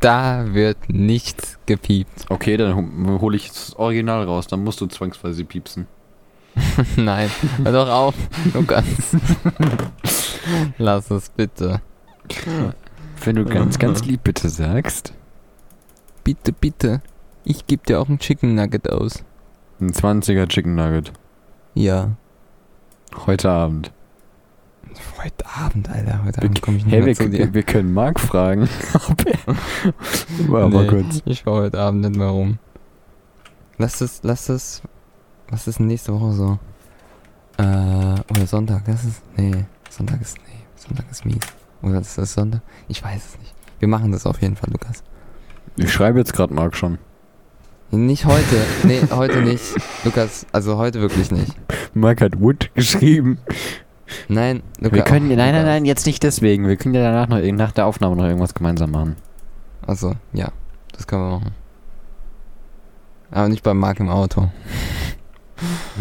Da wird nichts gepiept. Okay, dann ho- hole ich das Original raus, dann musst du zwangsweise piepsen. Nein. Hör doch auf, Lukas. Lass es bitte. Wenn du ganz, ganz lieb bitte sagst. Bitte, bitte. Ich gebe dir auch ein Chicken Nugget aus. Ein 20er Chicken Nugget. Ja. Heute Abend. Abend, Alter. Heute Wir- Abend komme ich nicht Hey, mehr wir, zu dir. wir, können Marc fragen, er. Mal Nee, kurz. Ich fahr heute Abend nicht mehr rum. Lass es, lass es. Was ist nächste Woche so? Äh, oder Sonntag, das ist. Nee, Sonntag ist. Nee, Sonntag ist mies. Oder ist das Sonntag? Ich weiß es nicht. Wir machen das auf jeden Fall, Lukas. Ich schreibe jetzt gerade Marc schon. Nicht heute. Nee, heute nicht. Lukas, also heute wirklich nicht. Marc hat Wood geschrieben. Nein. Wir können, nein, nein, nein, jetzt nicht deswegen. Wir können ja danach noch, nach der Aufnahme noch irgendwas gemeinsam machen. Also, ja, das können wir machen. Aber nicht beim Marc im Auto.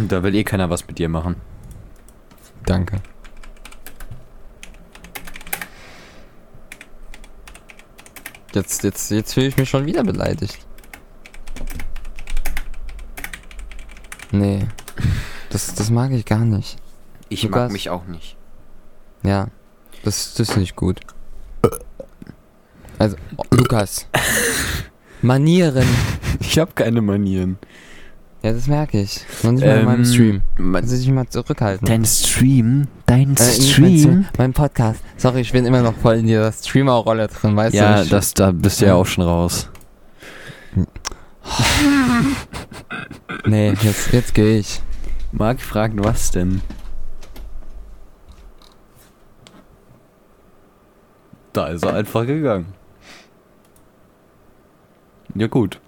Da will eh keiner was mit dir machen. Danke. Jetzt, jetzt, jetzt fühle ich mich schon wieder beleidigt. Nee. Das, das mag ich gar nicht. Ich Lukas? mag mich auch nicht. Ja. Das, das ist nicht gut. Also, oh, Lukas. Manieren. Ich habe keine Manieren. Ja, das merke ich. Noch nicht mal in meinem Ähm, Stream. Muss ich mich mal zurückhalten. Dein Stream? Dein Äh, Stream, mein Podcast. Sorry, ich bin immer noch voll in dieser Streamer-Rolle drin, weißt Ja, du? Ich- das, da bist du ja Ja. auch schon raus. Nee, jetzt, jetzt gehe ich. Marc fragt, was denn? Da ist er einfach gegangen. Ja gut.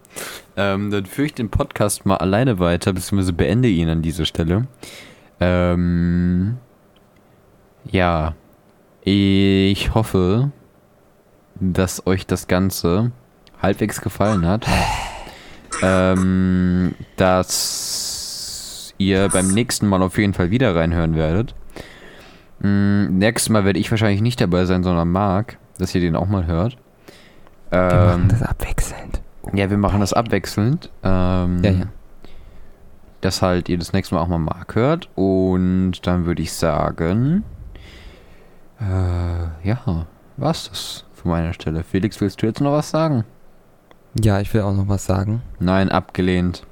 Ähm, dann führe ich den Podcast mal alleine weiter, beziehungsweise beende ihn an dieser Stelle. Ähm, ja. Ich hoffe, dass euch das Ganze halbwegs gefallen hat. Ähm, dass ihr beim nächsten Mal auf jeden Fall wieder reinhören werdet. Mm, nächstes Mal werde ich wahrscheinlich nicht dabei sein, sondern Marc, dass ihr den auch mal hört. Wir Ähm, machen das abwechselnd. ja, wir machen das abwechselnd. Ähm, Ja, ja. Dass halt ihr das nächste Mal auch mal Marc hört. Und dann würde ich sagen, äh, ja, war's das von meiner Stelle. Felix, willst du jetzt noch was sagen? Ja, ich will auch noch was sagen. Nein, abgelehnt.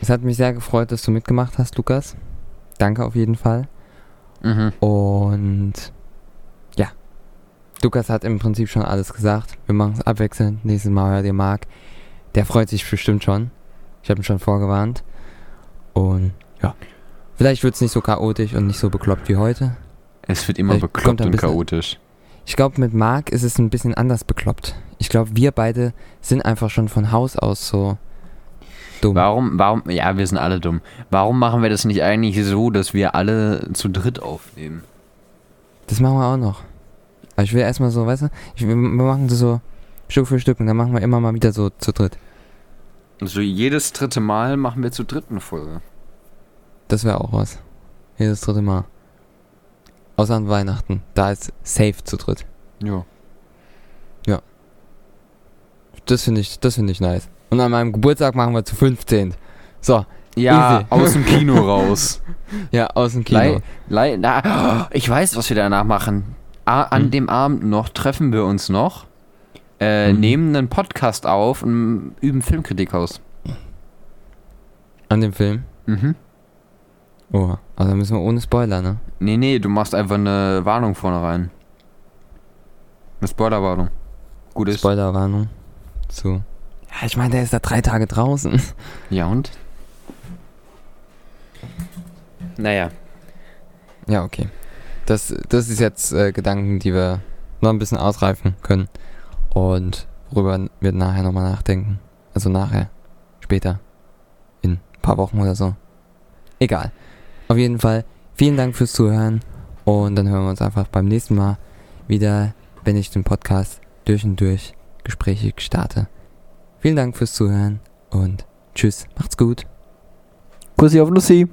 Es hat mich sehr gefreut, dass du mitgemacht hast, Lukas. Danke auf jeden Fall. Mhm. Und ja, Lukas hat im Prinzip schon alles gesagt. Wir machen es abwechselnd. Nächstes Mal hört ihr Marc. Der freut sich bestimmt schon. Ich habe ihn schon vorgewarnt. Und ja, vielleicht wird es nicht so chaotisch und nicht so bekloppt wie heute. Es wird immer Vielleicht bekloppt und chaotisch. Ich glaube, mit Marc ist es ein bisschen anders bekloppt. Ich glaube, wir beide sind einfach schon von Haus aus so dumm. Warum, warum, ja, wir sind alle dumm. Warum machen wir das nicht eigentlich so, dass wir alle zu dritt aufnehmen? Das machen wir auch noch. Aber ich will erstmal so, weißt du, ich, wir, machen das so Stück für Stück und dann machen wir immer mal wieder so zu dritt. Also jedes dritte Mal machen wir zur dritten Folge. Das wäre auch was. Jedes dritte Mal. Außer an Weihnachten. Da ist safe zu dritt. Ja. Das finde ich, das finde ich nice. Und an meinem Geburtstag machen wir zu 15. So, Ja, Easy. aus dem Kino raus. ja, aus dem Kino. Lei, lei, na, ich weiß, was wir danach machen. A, an Hm. dem Abend noch treffen wir uns noch, äh, Mhm. nehmen einen Podcast auf und üben Filmkritik aus. An dem Film. Mhm. Oh, also müssen wir ohne Spoiler, ne? Nee, nee, du machst einfach eine Warnung vorne rein. Eine Spoilerwarnung. Gut ist. Spoilerwarnung. Zu. Ja, ich meine, der ist da drei Tage draußen. Ja und? Naja. Ja, okay. Das, das ist jetzt äh, Gedanken, die wir noch ein bisschen ausreifen können. Und worüber wir nachher nochmal nachdenken. Also nachher. Später. In ein paar Wochen oder so. Egal. Auf jeden Fall, vielen Dank fürs Zuhören. Und dann hören wir uns einfach beim nächsten Mal wieder, wenn ich den Podcast durch und durch gesprächig starte. Vielen Dank fürs Zuhören und tschüss. Macht's gut. Kussi auf Lucy.